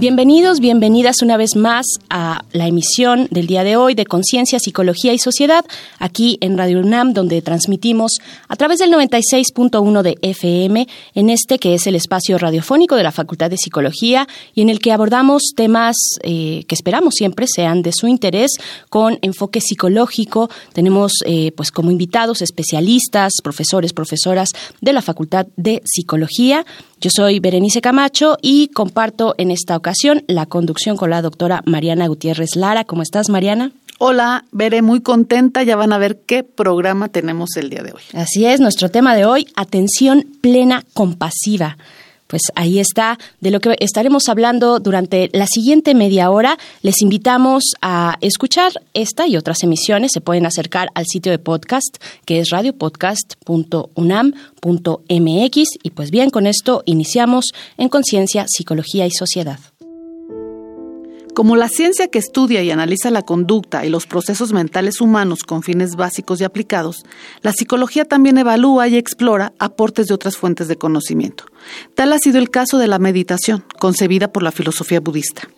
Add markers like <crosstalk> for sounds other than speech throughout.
Bienvenidos, bienvenidas una vez más a la emisión del día de hoy de Conciencia, Psicología y Sociedad, aquí en Radio UNAM, donde transmitimos a través del 96.1 de FM, en este que es el espacio radiofónico de la Facultad de Psicología y en el que abordamos temas eh, que esperamos siempre sean de su interés, con enfoque psicológico. Tenemos eh, pues como invitados especialistas, profesores, profesoras de la Facultad de Psicología. Yo soy Berenice Camacho y comparto en esta ocasión la conducción con la doctora Mariana Gutiérrez Lara. ¿Cómo estás, Mariana? Hola, veré muy contenta. Ya van a ver qué programa tenemos el día de hoy. Así es, nuestro tema de hoy, atención plena compasiva pues ahí está de lo que estaremos hablando durante la siguiente media hora. Les invitamos a escuchar esta y otras emisiones. Se pueden acercar al sitio de podcast que es radiopodcast.unam.mx y pues bien, con esto iniciamos en Conciencia, Psicología y Sociedad. Como la ciencia que estudia y analiza la conducta y los procesos mentales humanos con fines básicos y aplicados, la psicología también evalúa y explora aportes de otras fuentes de conocimiento. Tal ha sido el caso de la meditación, concebida por la filosofía budista.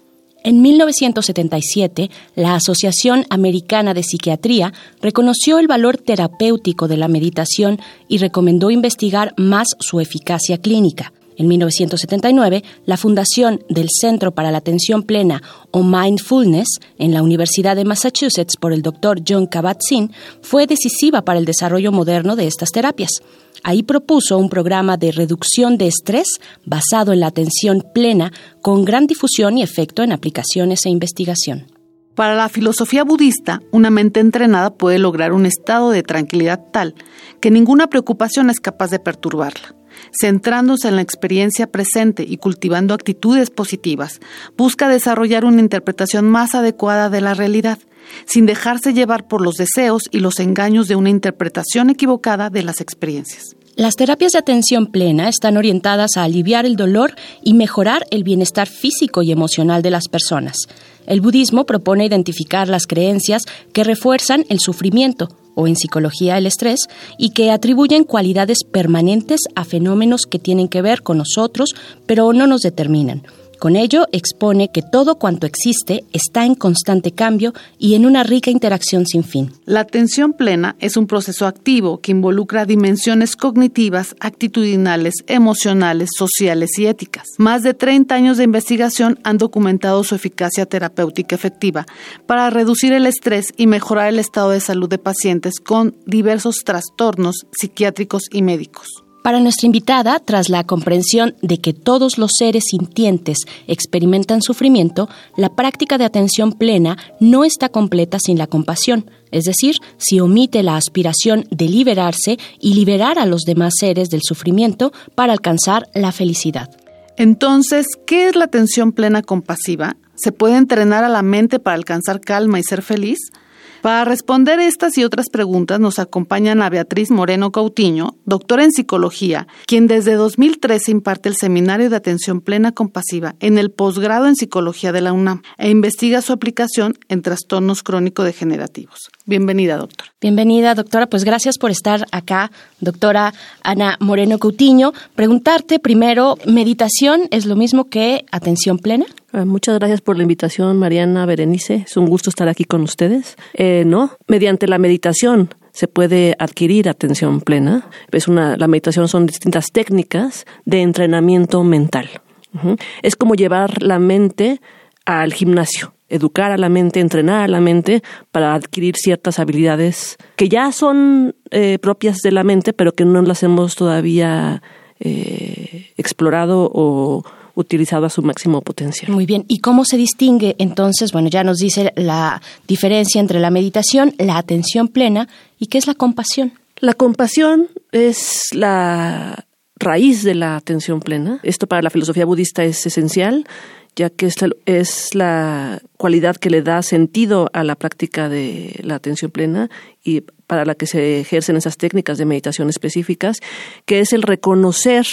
En 1977, la Asociación Americana de Psiquiatría reconoció el valor terapéutico de la meditación y recomendó investigar más su eficacia clínica. En 1979, la fundación del Centro para la Atención Plena o Mindfulness en la Universidad de Massachusetts por el doctor John Kabat-Zinn fue decisiva para el desarrollo moderno de estas terapias. Ahí propuso un programa de reducción de estrés basado en la atención plena con gran difusión y efecto en aplicaciones e investigación. Para la filosofía budista, una mente entrenada puede lograr un estado de tranquilidad tal que ninguna preocupación es capaz de perturbarla centrándose en la experiencia presente y cultivando actitudes positivas, busca desarrollar una interpretación más adecuada de la realidad, sin dejarse llevar por los deseos y los engaños de una interpretación equivocada de las experiencias. Las terapias de atención plena están orientadas a aliviar el dolor y mejorar el bienestar físico y emocional de las personas. El budismo propone identificar las creencias que refuerzan el sufrimiento, o en psicología el estrés, y que atribuyen cualidades permanentes a fenómenos que tienen que ver con nosotros, pero no nos determinan. Con ello expone que todo cuanto existe está en constante cambio y en una rica interacción sin fin. La atención plena es un proceso activo que involucra dimensiones cognitivas, actitudinales, emocionales, sociales y éticas. Más de 30 años de investigación han documentado su eficacia terapéutica efectiva para reducir el estrés y mejorar el estado de salud de pacientes con diversos trastornos psiquiátricos y médicos. Para nuestra invitada, tras la comprensión de que todos los seres sintientes experimentan sufrimiento, la práctica de atención plena no está completa sin la compasión, es decir, si omite la aspiración de liberarse y liberar a los demás seres del sufrimiento para alcanzar la felicidad. Entonces, ¿qué es la atención plena compasiva? ¿Se puede entrenar a la mente para alcanzar calma y ser feliz? Para responder estas y otras preguntas nos acompañan a Beatriz Moreno Cautiño, doctora en psicología, quien desde 2013 imparte el Seminario de Atención Plena Compasiva en el posgrado en psicología de la UNAM e investiga su aplicación en trastornos crónico-degenerativos. Bienvenida, doctora. Bienvenida, doctora. Pues gracias por estar acá, doctora Ana Moreno Cautiño. Preguntarte primero, ¿meditación es lo mismo que atención plena? Ah, muchas gracias por la invitación, Mariana Berenice. Es un gusto estar aquí con ustedes. Eh, no, mediante la meditación se puede adquirir atención plena. Es una, la meditación son distintas técnicas de entrenamiento mental. Es como llevar la mente al gimnasio, educar a la mente, entrenar a la mente para adquirir ciertas habilidades que ya son eh, propias de la mente, pero que no las hemos todavía eh, explorado o utilizado a su máximo potencial. Muy bien. ¿Y cómo se distingue entonces? Bueno, ya nos dice la diferencia entre la meditación, la atención plena y qué es la compasión. La compasión es la raíz de la atención plena. Esto para la filosofía budista es esencial ya que esta es la cualidad que le da sentido a la práctica de la atención plena y para la que se ejercen esas técnicas de meditación específicas, que es el reconocer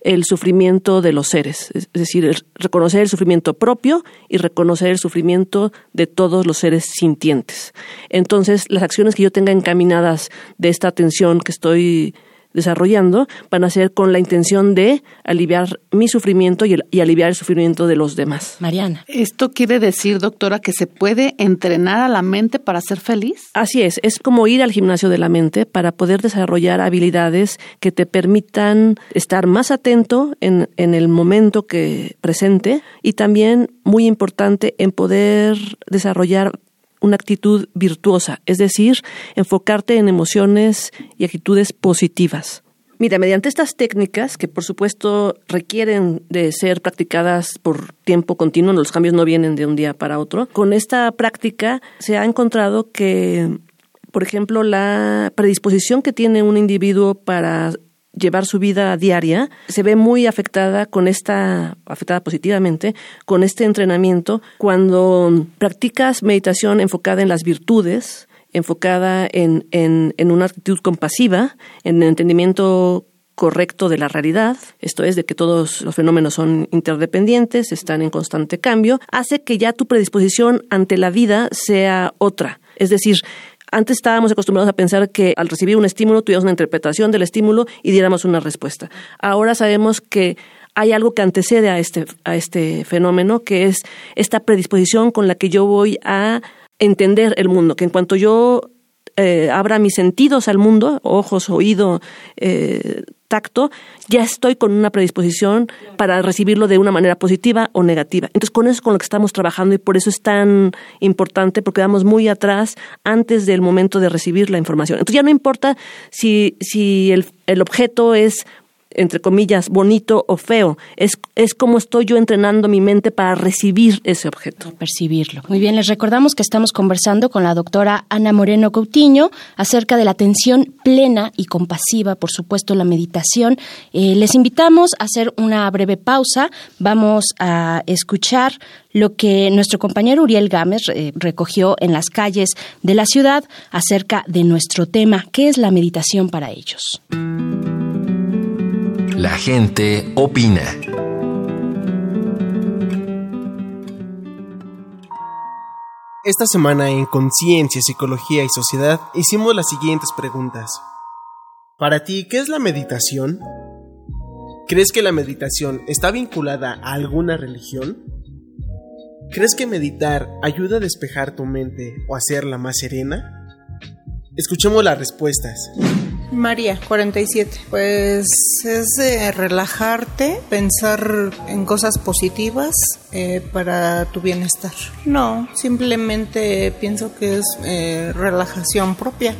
el sufrimiento de los seres, es decir, reconocer el sufrimiento propio y reconocer el sufrimiento de todos los seres sintientes. Entonces, las acciones que yo tenga encaminadas de esta atención que estoy desarrollando van a ser con la intención de aliviar mi sufrimiento y, aliviar el sufrimiento de los demás. Mariana. ¿Esto quiere decir, doctora, que se puede entrenar a la mente para ser feliz? Así es, es como ir al gimnasio de la mente para poder desarrollar habilidades que te permitan estar más atento en, en el momento que presente y también, muy importante, en poder desarrollar una actitud virtuosa, es decir, enfocarte en emociones y actitudes positivas. Mira, mediante estas técnicas, que por supuesto requieren de ser practicadas por tiempo continuo, los cambios no vienen de un día para otro, con esta práctica se ha encontrado que, por ejemplo, la predisposición que tiene un individuo para llevar su vida diaria se ve muy afectada con esta, afectada positivamente, con este entrenamiento cuando practicas meditación enfocada en las virtudes, enfocada en, en, en una actitud compasiva, en el entendimiento correcto de la realidad, esto es, de que todos los fenómenos son interdependientes, están en constante cambio, hace que ya tu predisposición ante la vida sea otra. Es decir, antes estábamos acostumbrados a pensar que al recibir un estímulo tuviéramos una interpretación del estímulo y diéramos una respuesta. Ahora sabemos que hay algo que antecede a este, a este fenómeno, que es esta predisposición con la que yo voy a entender el mundo, que en cuanto yo eh, abra mis sentidos al mundo, ojos, oído, eh, tacto, ya estoy con una predisposición para recibirlo de una manera positiva o negativa. Entonces, con eso es con lo que estamos trabajando y por eso es tan importante, porque quedamos muy atrás antes del momento de recibir la información. Entonces, ya no importa si, si el, el objeto es entre comillas, bonito o feo. Es, es como estoy yo entrenando mi mente para recibir ese objeto. percibirlo. Muy bien, les recordamos que estamos conversando con la doctora Ana Moreno Coutinho acerca de la atención plena y compasiva, por supuesto, la meditación. Eh, les invitamos a hacer una breve pausa. Vamos a escuchar lo que nuestro compañero Uriel Gámez eh, recogió en las calles de la ciudad acerca de nuestro tema, ¿qué es la meditación para ellos? La gente opina. Esta semana en Conciencia, Psicología y Sociedad hicimos las siguientes preguntas. Para ti, ¿qué es la meditación? ¿Crees que la meditación está vinculada a alguna religión? ¿Crees que meditar ayuda a despejar tu mente o hacerla más serena? Escuchemos las respuestas. María, 47. Pues es de relajarte, pensar en cosas positivas eh, para tu bienestar. No, simplemente pienso que es eh, relajación propia.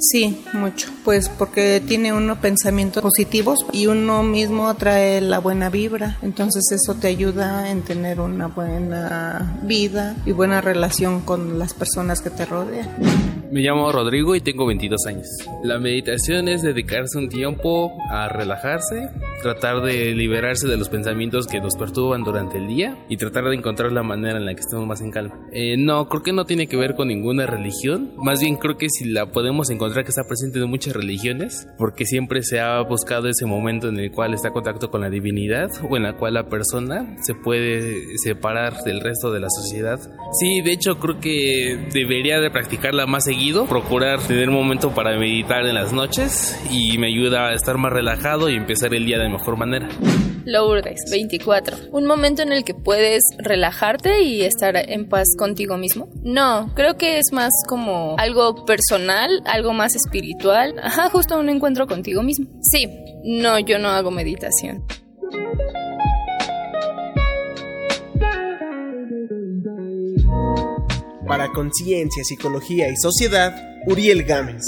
Sí, mucho. Pues porque tiene uno pensamientos positivos y uno mismo atrae la buena vibra. Entonces eso te ayuda en tener una buena vida y buena relación con las personas que te rodean. Me llamo Rodrigo y tengo 22 años. La meditación es dedicarse un tiempo a relajarse, tratar de liberarse de los pensamientos que nos perturban durante el día y tratar de encontrar la manera en la que estemos más en calma. Eh, no, creo que no tiene que ver con ninguna religión. Más bien creo que si la podemos encontrar que está presente en muchas religiones, porque siempre se ha buscado ese momento en el cual está en contacto con la divinidad o en la cual la persona se puede separar del resto de la sociedad. Sí, de hecho creo que debería de practicarla más seguido procurar tener un momento para meditar en las noches y me ayuda a estar más relajado y empezar el día de mejor manera. Lourdes, 24. ¿Un momento en el que puedes relajarte y estar en paz contigo mismo? No, creo que es más como algo personal, algo más espiritual. Ajá, justo un encuentro contigo mismo. Sí, no, yo no hago meditación. Para Conciencia, Psicología y Sociedad, Uriel Gámez.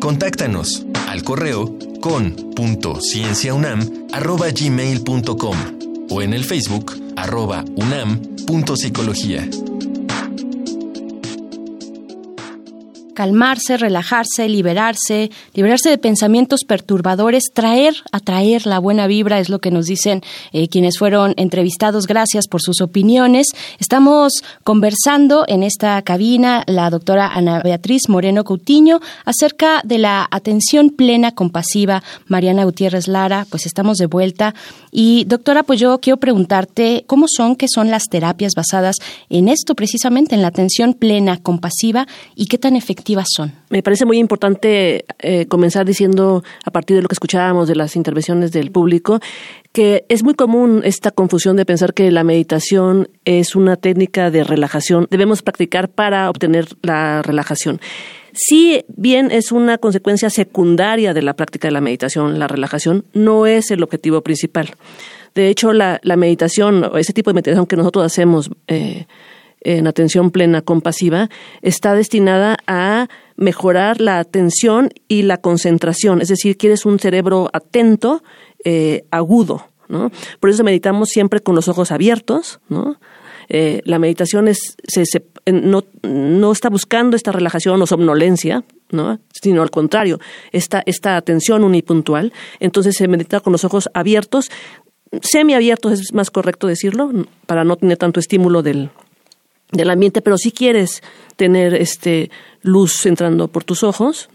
Contáctanos al correo con.cienciaunam.gmail.com o en el Facebook arroba unam.psicología. calmarse, relajarse, liberarse, liberarse de pensamientos perturbadores, traer, atraer la buena vibra, es lo que nos dicen eh, quienes fueron entrevistados. Gracias por sus opiniones. Estamos conversando en esta cabina la doctora Ana Beatriz Moreno Coutinho acerca de la atención plena compasiva. Mariana Gutiérrez Lara, pues estamos de vuelta. Y doctora, pues yo quiero preguntarte cómo son, qué son las terapias basadas en esto precisamente, en la atención plena compasiva y qué tan son. Me parece muy importante eh, comenzar diciendo, a partir de lo que escuchábamos de las intervenciones del público, que es muy común esta confusión de pensar que la meditación es una técnica de relajación. Debemos practicar para obtener la relajación. Si bien es una consecuencia secundaria de la práctica de la meditación, la relajación no es el objetivo principal. De hecho, la, meditación, o ese tipo de meditación que nosotros hacemos eh, en atención plena compasiva, está destinada a mejorar la atención y la concentración. Es decir, quieres un cerebro atento, eh, agudo. ¿no? Por eso meditamos siempre con los ojos abiertos, ¿no? Eh, la meditación es, se, no, no, está buscando esta relajación o somnolencia, ¿no? sino al contrario, esta, esta atención unipuntual. Entonces se medita con los ojos abiertos, semiabiertos es más correcto decirlo, para no tener tanto estímulo del, del ambiente, pero si quieres tener este luz entrando por tus ojos,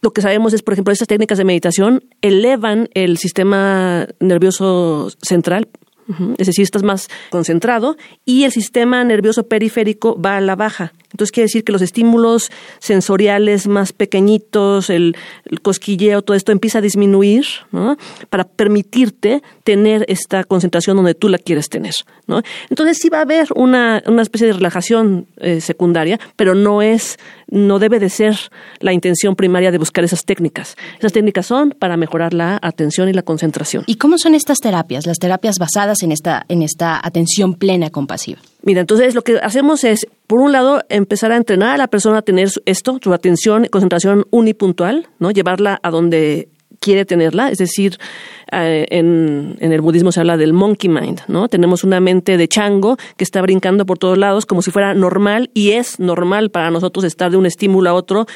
lo que sabemos es, por ejemplo, estas técnicas de meditación elevan el sistema nervioso central es decir, estás más concentrado y el sistema nervioso periférico va a la baja. Entonces quiere decir que los estímulos sensoriales más pequeñitos, el, cosquilleo, todo esto empieza a disminuir, ¿no? Para permitirte tener esta concentración donde tú la quieres tener, ¿no? Entonces sí va a haber una, una especie de relajación eh, secundaria, pero no es, no debe de ser la intención primaria de buscar esas técnicas. Esas técnicas son para mejorar la atención y la concentración. ¿Y cómo son estas terapias, las terapias basadas en esta, en esta atención plena compasiva? Mira, entonces lo que hacemos es, por un lado, empezar a entrenar a la persona a tener esto, su atención concentración unipuntual, ¿no? Llevarla a donde quiere tenerla, es decir, eh, en, en, el budismo se habla del monkey mind, ¿no? Tenemos una mente de chango que está brincando por todos lados como si fuera normal y es normal para nosotros estar de un estímulo a otro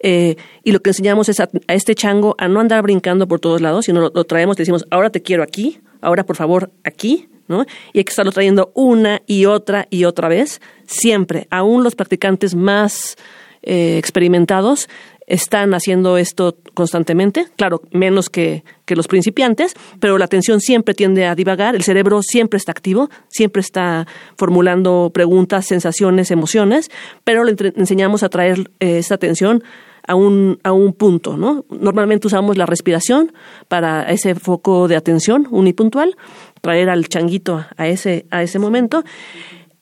eh, y lo que enseñamos es a, este chango a no andar brincando por todos lados, sino lo, lo traemos, le decimos, ahora te quiero aquí, ahora por favor aquí, ¿no? Y hay que estarlo trayendo una y otra y otra vez, siempre. Aún los practicantes más eh, experimentados están haciendo esto constantemente, claro, menos que, que, los principiantes, pero la atención siempre tiende a divagar, el cerebro siempre está activo, siempre está formulando preguntas, sensaciones, emociones, pero le enseñamos a traer eh, esta atención a un, a un punto, ¿no? Normalmente usamos la respiración para ese foco de atención unipuntual, traer al changuito a ese, a ese momento.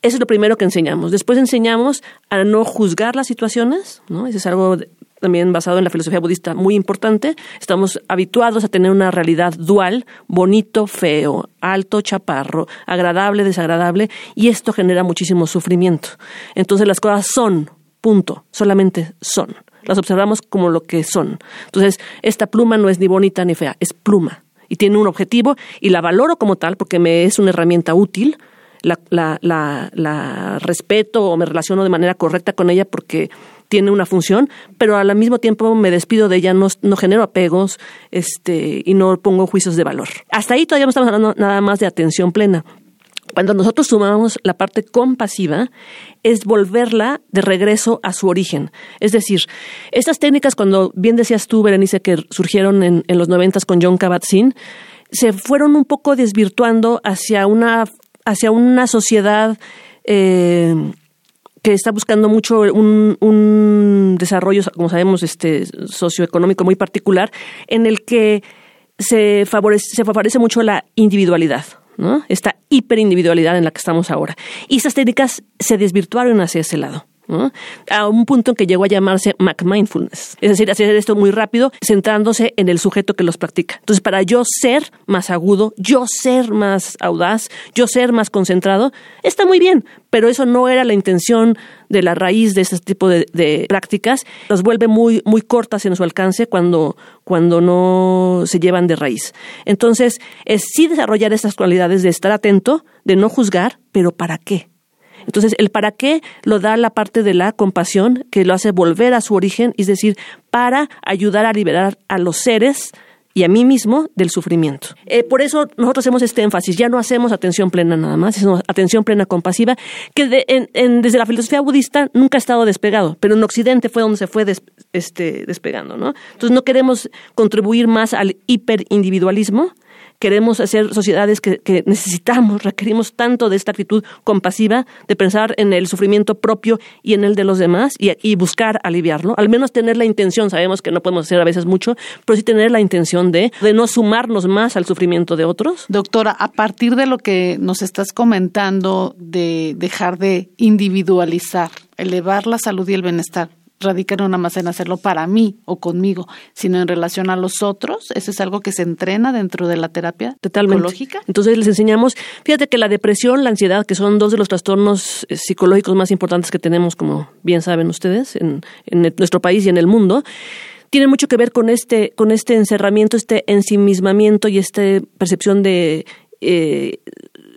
Eso es lo primero que enseñamos. Después enseñamos a no juzgar las situaciones, ¿no? Eso es algo también basado en la filosofía budista muy importante. Estamos habituados a tener una realidad dual, bonito, feo, alto, chaparro, agradable, desagradable, y esto genera muchísimo sufrimiento. Entonces las cosas son, punto, solamente son. Las observamos como lo que son. Entonces, esta pluma no es ni bonita ni fea, es pluma y tiene un objetivo y la valoro como tal porque me es una herramienta útil, la, la, la, respeto o me relaciono de manera correcta con ella porque tiene una función, pero al mismo tiempo me despido de ella, no, no, genero apegos este, y no pongo juicios de valor. Hasta ahí todavía no estamos hablando nada más de atención plena. Cuando nosotros sumamos la parte compasiva, es volverla de regreso a su origen. Es decir, estas técnicas, cuando bien decías tú, Berenice, que surgieron en, los noventas con John Kabat-Zinn, se fueron un poco desvirtuando hacia una, hacia una sociedad eh, que está buscando mucho un, un, desarrollo, como sabemos, este socioeconómico muy particular, en el que se favorece, mucho la individualidad. ¿no? Esta hiperindividualidad en la que estamos ahora. Y esas técnicas se desvirtuaron hacia ese lado. A un punto en que llegó a llamarse Mac-Mindfulness, es decir, hacer esto muy rápido, centrándose en el sujeto que los practica. Entonces, para yo ser más agudo, yo ser más audaz, yo ser más concentrado, está muy bien, pero eso no era la intención de la raíz de este tipo de, prácticas, los vuelve muy, muy cortas en su alcance cuando, cuando no se llevan de raíz. Entonces, es sí desarrollar estas cualidades de estar atento, de no juzgar, pero ¿para qué? Entonces, el para qué lo da la parte de la compasión, que lo hace volver a su origen, es decir, para ayudar a liberar a los seres y a mí mismo del sufrimiento. Eh, por eso nosotros hacemos este énfasis, ya no hacemos atención plena nada más, sino atención plena compasiva, que desde la filosofía budista nunca ha estado despegado, pero en Occidente fue donde se fue este, despegando. ¿no? Entonces no queremos contribuir más al hiperindividualismo, queremos hacer sociedades que, necesitamos, requerimos tanto de esta actitud compasiva, de pensar en el sufrimiento propio y en el de los demás y, buscar aliviarlo, al menos tener la intención, sabemos que no podemos hacer a veces mucho, pero sí tener la intención de, de no sumarnos más al sufrimiento de otros. Doctora, a partir de lo que nos estás comentando de dejar de individualizar, elevar la salud y el bienestar, radica no nada más en hacerlo para mí o conmigo, sino en relación a los otros. Eso es algo que se entrena dentro de la terapia psicológica. Entonces les enseñamos, fíjate que la depresión, la ansiedad, que son dos de los trastornos eh, psicológicos más importantes que tenemos, como bien saben ustedes, en, nuestro país y en el mundo, tiene mucho que ver con este, con este encerramiento, este ensimismamiento y esta percepción de eh,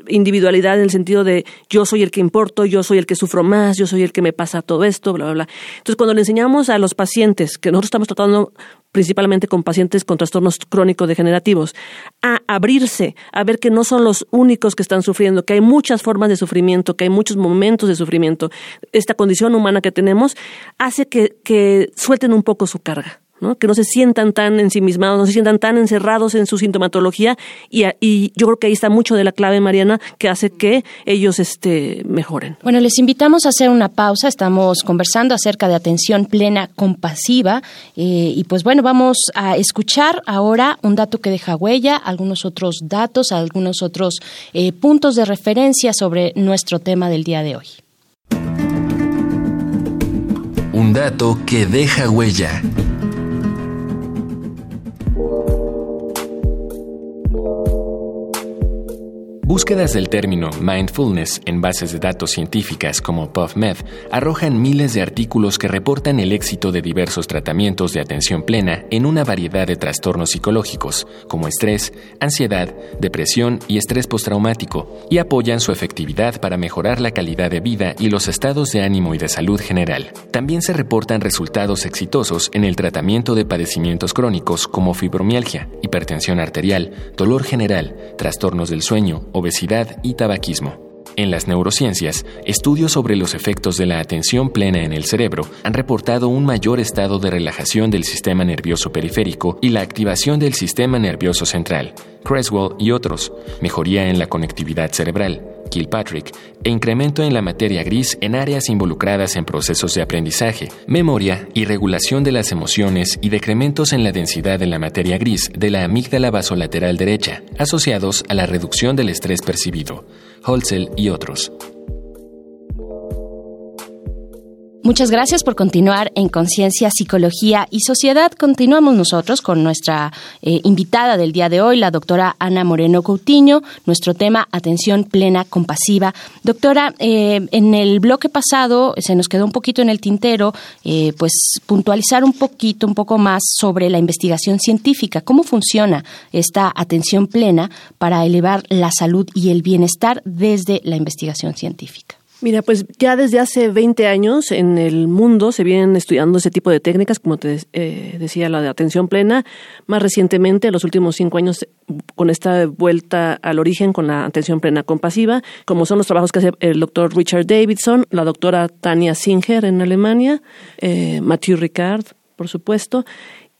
individualidad en el sentido de yo soy el que importo, yo soy el que sufro más, yo soy el que me pasa todo esto, bla, bla, bla. Entonces, cuando le enseñamos a los pacientes, que nosotros estamos tratando principalmente con pacientes con trastornos crónicos degenerativos, a abrirse, a ver que no son los únicos que están sufriendo, que hay muchas formas de sufrimiento, que hay muchos momentos de sufrimiento. Esta condición humana que tenemos hace que, que suelten un poco su carga. ¿No? que no se sientan tan ensimismados, no se sientan tan encerrados en su sintomatología y, y, yo creo que ahí está mucho de la clave, Mariana, que hace que ellos este, mejoren. Bueno, les invitamos a hacer una pausa, estamos conversando acerca de atención plena compasiva eh, y pues bueno, vamos a escuchar ahora un dato que deja huella, algunos otros datos, algunos otros eh, puntos de referencia sobre nuestro tema del día de hoy. Un dato que deja huella. Búsquedas del término mindfulness en bases de datos científicas como PubMed arrojan miles de artículos que reportan el éxito de diversos tratamientos de atención plena en una variedad de trastornos psicológicos, como estrés, ansiedad, depresión y estrés postraumático, y apoyan su efectividad para mejorar la calidad de vida y los estados de ánimo y de salud general. También se reportan resultados exitosos en el tratamiento de padecimientos crónicos como fibromialgia, hipertensión arterial, dolor general, trastornos del sueño, obesidad y tabaquismo. En las neurociencias, estudios sobre los efectos de la atención plena en el cerebro han reportado un mayor estado de relajación del sistema nervioso periférico y la activación del sistema nervioso central, Creswell y otros, mejoría en la conectividad cerebral, Kilpatrick, e incremento en la materia gris en áreas involucradas en procesos de aprendizaje, memoria y regulación de las emociones y decrementos en la densidad de la materia gris de la amígdala basolateral derecha, asociados a la reducción del estrés percibido, Holzel y otros. Muchas gracias por continuar en Conciencia, Psicología y Sociedad. Continuamos nosotros con nuestra eh, invitada del día de hoy, la doctora Ana Moreno Coutinho. Nuestro tema, atención plena compasiva. Doctora, eh, en el bloque pasado se nos quedó un poquito en el tintero, eh, pues puntualizar un poquito, un poco más sobre la investigación científica. ¿Cómo funciona esta atención plena para elevar la salud y el bienestar desde la investigación científica? Mira, pues ya desde hace 20 años en el mundo se vienen estudiando ese tipo de técnicas, como te eh, decía, la de atención plena. Más recientemente, en los últimos cinco años, con esta vuelta al origen con la atención plena compasiva, como son los trabajos que hace el doctor Richard Davidson, la doctora Tania Singer en Alemania, eh, Mathieu Ricard, por supuesto,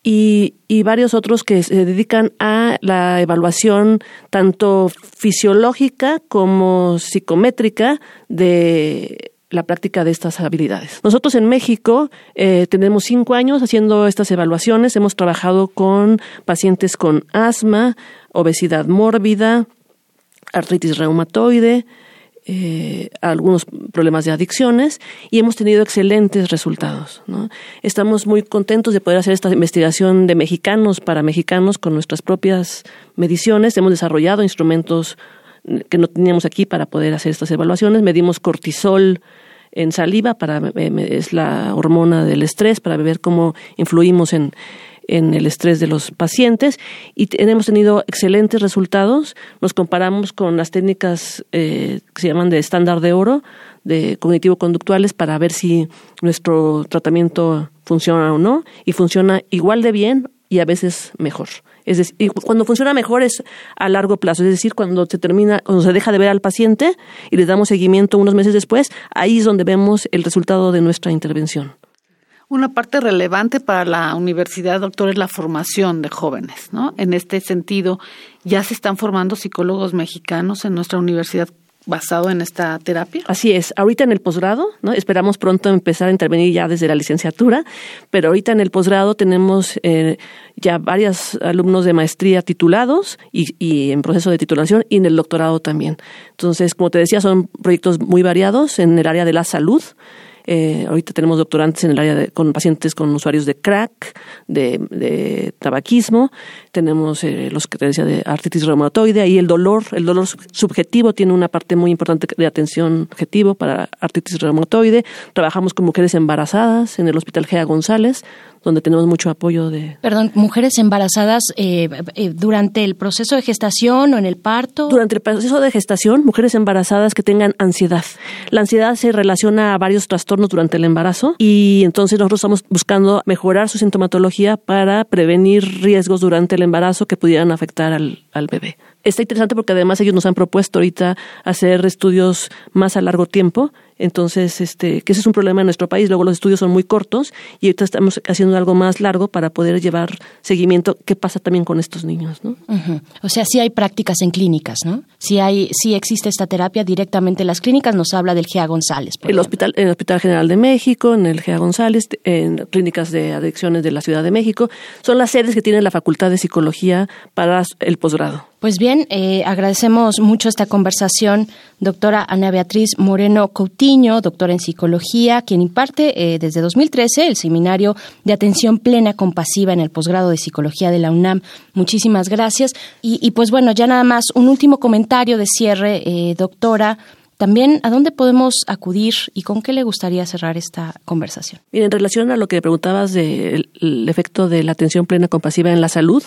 y, varios otros que se dedican a la evaluación tanto fisiológica como psicométrica de la práctica de estas habilidades. Nosotros en México eh, tenemos cinco años haciendo estas evaluaciones. Hemos trabajado con pacientes con asma, obesidad mórbida, artritis reumatoide, eh, algunos problemas de adicciones y hemos tenido excelentes resultados. Estamos muy contentos de poder hacer esta investigación de mexicanos para mexicanos con nuestras propias mediciones. Hemos desarrollado instrumentos que no teníamos aquí para poder hacer estas evaluaciones. Medimos cortisol en saliva, para, es la hormona del estrés, para ver cómo influimos en, en el estrés de los pacientes y hemos tenido excelentes resultados. Nos comparamos con las técnicas eh, que se llaman de estándar de oro, de cognitivo-conductuales, para ver si nuestro tratamiento funciona o no, y funciona igual de bien y a veces mejor. Es decir, cuando funciona mejor es a largo plazo, es decir, cuando se termina, cuando se deja de ver al paciente y le damos seguimiento unos meses después, ahí es donde vemos el resultado de nuestra intervención. Una parte relevante para la universidad, doctor, es la formación de jóvenes, ¿no? En este sentido, ya se están formando psicólogos mexicanos en nuestra universidad basado en esta terapia? Así es. Ahorita en el posgrado, ¿no? Esperamos pronto empezar a intervenir ya desde la licenciatura, pero ahorita en el posgrado tenemos eh, ya varios alumnos de maestría titulados y, y, en proceso de titulación y en el doctorado también. Entonces, como te decía, son proyectos muy variados en el área de la salud. Eh, ahorita tenemos doctorantes en el área de, con pacientes con usuarios de crack, de, tabaquismo, tenemos eh, los que te decía de artritis reumatoide, ahí el dolor, el dolor subjetivo tiene una parte muy importante de atención objetivo para artritis reumatoide. Trabajamos con mujeres embarazadas en el Hospital Gea González, donde tenemos mucho apoyo de... Perdón, mujeres embarazadas eh, eh, durante el proceso de gestación o en el parto. Durante el proceso de gestación, mujeres embarazadas que tengan ansiedad. La ansiedad se relaciona a varios trastornos durante el embarazo y entonces nosotros estamos buscando mejorar su sintomatología para prevenir riesgos durante el embarazo que pudieran afectar al, al bebé. Está interesante porque además ellos nos han propuesto ahorita hacer estudios más a largo tiempo entonces, este, que ese es un problema en nuestro país. Luego los estudios son muy cortos y ahorita estamos haciendo algo más largo para poder llevar seguimiento. ¿Qué pasa también con estos niños? ¿no? O sea, sí hay prácticas en clínicas, ¿no? Sí, hay, sí existe esta terapia directamente en las clínicas. Nos habla del GEA González. el hospital, en el Hospital General de México, en el GEA González, en clínicas de adicciones de la Ciudad de México. Son las sedes que tiene la Facultad de Psicología para el posgrado. Pues bien, eh, agradecemos mucho esta conversación, doctora Ana Beatriz Moreno Coutinho, doctora en psicología, quien imparte eh, desde 2013 el seminario de atención plena compasiva en el posgrado de psicología de la UNAM. Muchísimas gracias. Y, pues bueno, ya nada más un último comentario de cierre, eh, doctora. También, ¿a dónde podemos acudir y con qué le gustaría cerrar esta conversación? Mira, en relación a lo que preguntabas del efecto de la atención plena compasiva en la salud,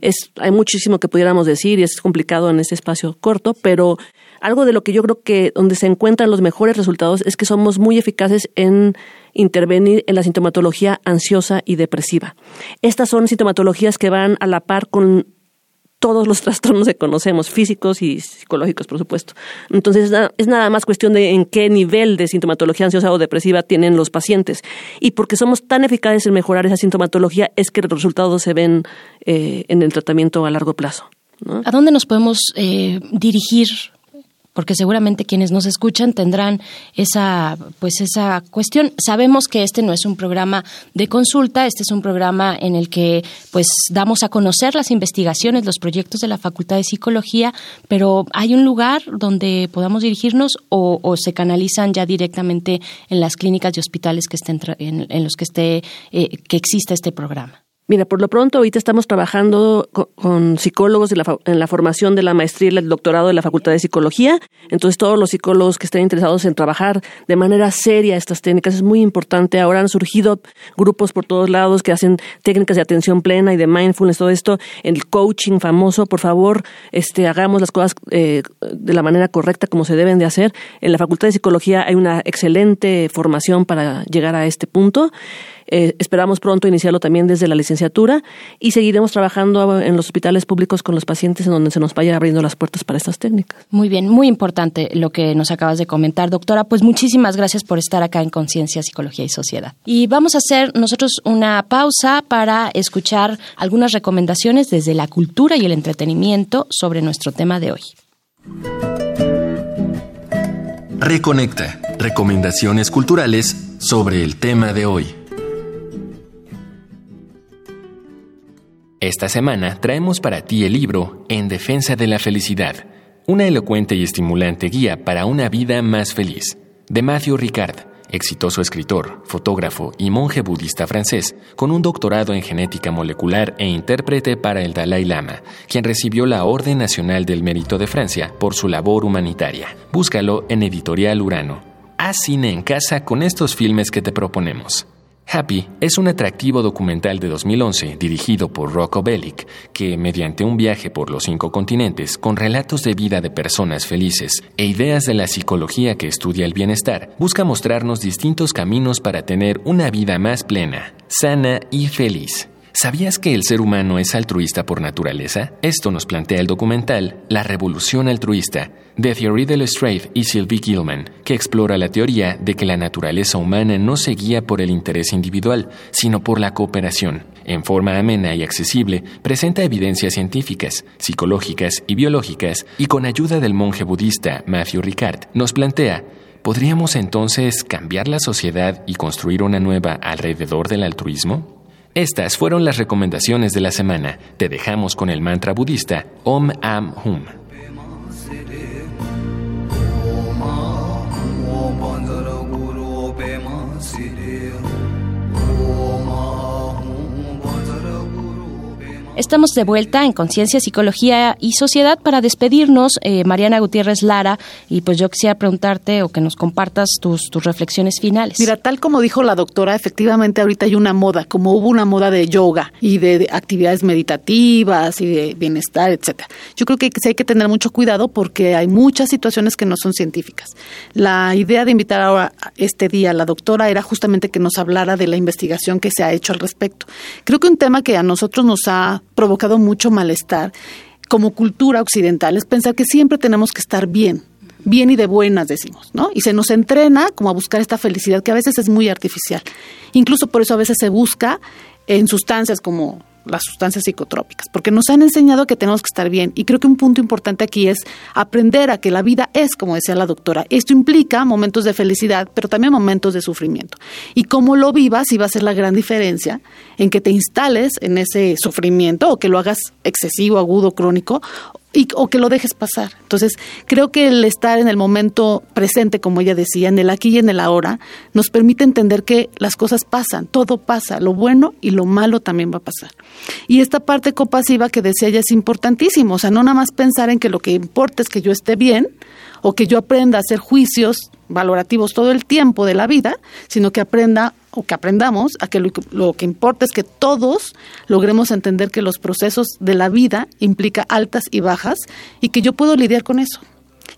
es, hay muchísimo que pudiéramos decir y es complicado en este espacio corto, pero algo de lo que yo creo que donde se encuentran los mejores resultados es que somos muy eficaces en intervenir en la sintomatología ansiosa y depresiva. Estas son sintomatologías que van a la par con todos los <laughs> trastornos que conocemos, físicos y psicológicos, por supuesto. Entonces, es nada más cuestión de en qué nivel de sintomatología ansiosa o depresiva tienen los pacientes. Y porque somos tan eficaces en mejorar esa sintomatología, es que los resultados se ven eh, en el tratamiento a largo plazo. ¿A dónde nos podemos eh, dirigir porque seguramente quienes nos escuchan tendrán esa pues esa cuestión. Sabemos que este no es un programa de consulta, este es un programa en el que pues damos a conocer las investigaciones, los proyectos de la Facultad de Psicología, pero hay un lugar donde podamos dirigirnos o, se canalizan ya directamente en las clínicas y hospitales que estén en, los que esté eh, que exista este programa. Mira, por lo pronto ahorita estamos trabajando con, psicólogos en la, formación de la maestría y el doctorado de la Facultad de Psicología. Entonces, todos los psicólogos que estén interesados en trabajar de manera seria estas técnicas es muy importante. Ahora han surgido grupos por todos lados que hacen técnicas de atención plena y de mindfulness, todo esto, el coaching famoso. Por favor, este, hagamos las cosas eh, de la manera correcta como se deben de hacer. En la Facultad de Psicología hay una excelente formación para llegar a este punto. Eh, esperamos pronto iniciarlo también desde la licenciatura y seguiremos trabajando en los hospitales públicos con los pacientes en donde se nos vaya abriendo las puertas para estas técnicas. Muy bien, muy importante lo que nos acabas de comentar, doctora. Pues muchísimas gracias por estar acá en Conciencia, Psicología y Sociedad. Y vamos a hacer nosotros una pausa para escuchar algunas recomendaciones desde la cultura y el entretenimiento sobre nuestro tema de hoy. Reconecta. Recomendaciones culturales sobre el tema de hoy. Esta semana traemos para ti el libro En Defensa de la Felicidad, una elocuente y estimulante guía para una vida más feliz, de Matthew Ricard, exitoso escritor, fotógrafo y monje budista francés, con un doctorado en genética molecular e intérprete para el Dalai Lama, quien recibió la Orden Nacional del Mérito de Francia por su labor humanitaria. Búscalo en Editorial Urano. Haz cine en casa con estos filmes que te proponemos. Happy es un atractivo documental de 2011 dirigido por Rocco Bellic que, mediante un viaje por los cinco continentes con relatos de vida de personas felices e ideas de la psicología que estudia el bienestar, busca mostrarnos distintos caminos para tener una vida más plena, sana y feliz. ¿Sabías que el ser humano es altruista por naturaleza? Esto nos plantea el documental La Revolución Altruista, de Theory Lestrade y Sylvie Gilman, que explora la teoría de que la naturaleza humana no se guía por el interés individual, sino por la cooperación. En forma amena y accesible, presenta evidencias científicas, psicológicas y biológicas, y con ayuda del monje budista Matthew Ricard, nos plantea ¿Podríamos entonces cambiar la sociedad y construir una nueva alrededor del altruismo? Estas fueron las recomendaciones de la semana. Te dejamos con el mantra budista Om Am Hum. Estamos de vuelta en Conciencia, Psicología y Sociedad para despedirnos, eh, Mariana Gutiérrez Lara, y pues yo quisiera preguntarte o que nos compartas tus, tus reflexiones finales. Mira, tal como dijo la doctora, efectivamente ahorita hay una moda, como hubo una moda de yoga y de, actividades meditativas y de bienestar, etcétera. Yo creo que sí hay que tener mucho cuidado porque hay muchas situaciones que no son científicas. La idea de invitar ahora este día a la doctora era justamente que nos hablara de la investigación que se ha hecho al respecto. Creo que un tema que a nosotros nos ha provocado mucho malestar como cultura occidental es pensar que siempre tenemos que estar bien, bien y de buenas decimos, ¿no? Y se nos entrena como a buscar esta felicidad que a veces es muy artificial. Incluso por eso a veces se busca en sustancias como las sustancias psicotrópicas, porque nos han enseñado que tenemos que estar bien. Y creo que un punto importante aquí es aprender a que la vida es, como decía la doctora. Esto implica momentos de felicidad, pero también momentos de sufrimiento. Y cómo lo vivas iba a ser la gran diferencia en que te instales en ese sufrimiento o que lo hagas excesivo, agudo, crónico, y, o que lo dejes pasar. Entonces, creo que el estar en el momento presente, como ella decía, en el aquí y en el ahora, nos permite entender que las cosas pasan, todo pasa, lo bueno y lo malo también va a pasar. Y esta parte compasiva que decía ella es importantísimo, o sea, no nada más pensar en que lo que importa es que yo esté bien o que yo aprenda a hacer juicios valorativos todo el tiempo de la vida, sino que aprenda o que aprendamos a que lo, que importa es que todos logremos entender que los procesos de la vida implica altas y bajas y que yo puedo lidiar con eso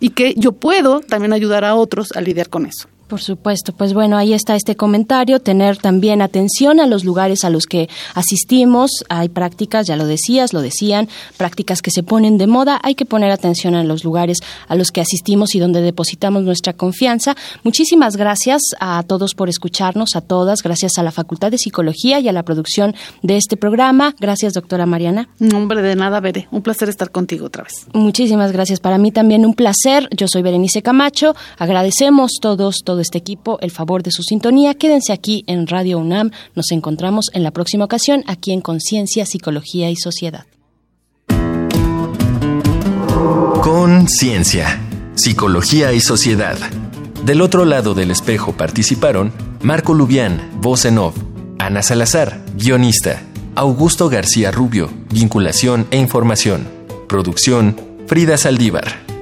y que yo puedo también ayudar a otros a lidiar con eso. Por supuesto, pues bueno, ahí está este comentario, tener también atención a los lugares a los que asistimos, hay prácticas, ya lo decías, lo decían, prácticas que se ponen de moda, hay que poner atención a los lugares a los que asistimos y donde depositamos nuestra confianza. Muchísimas gracias a todos por escucharnos, a todas, gracias a la Facultad de Psicología y a la producción de este programa. Gracias, doctora Mariana. Hombre, de nada, Bere, un placer estar contigo otra vez. Muchísimas gracias, para mí también un placer. Yo soy Berenice Camacho, agradecemos todos, todos de este equipo el favor de su sintonía. Quédense aquí en Radio UNAM. Nos encontramos en la próxima ocasión aquí en Conciencia, Psicología y Sociedad. Conciencia, Psicología y Sociedad. Del otro lado del espejo participaron Marco Lubián, voz en off, Ana Salazar, guionista, Augusto García Rubio, vinculación e información, producción, Frida Saldívar.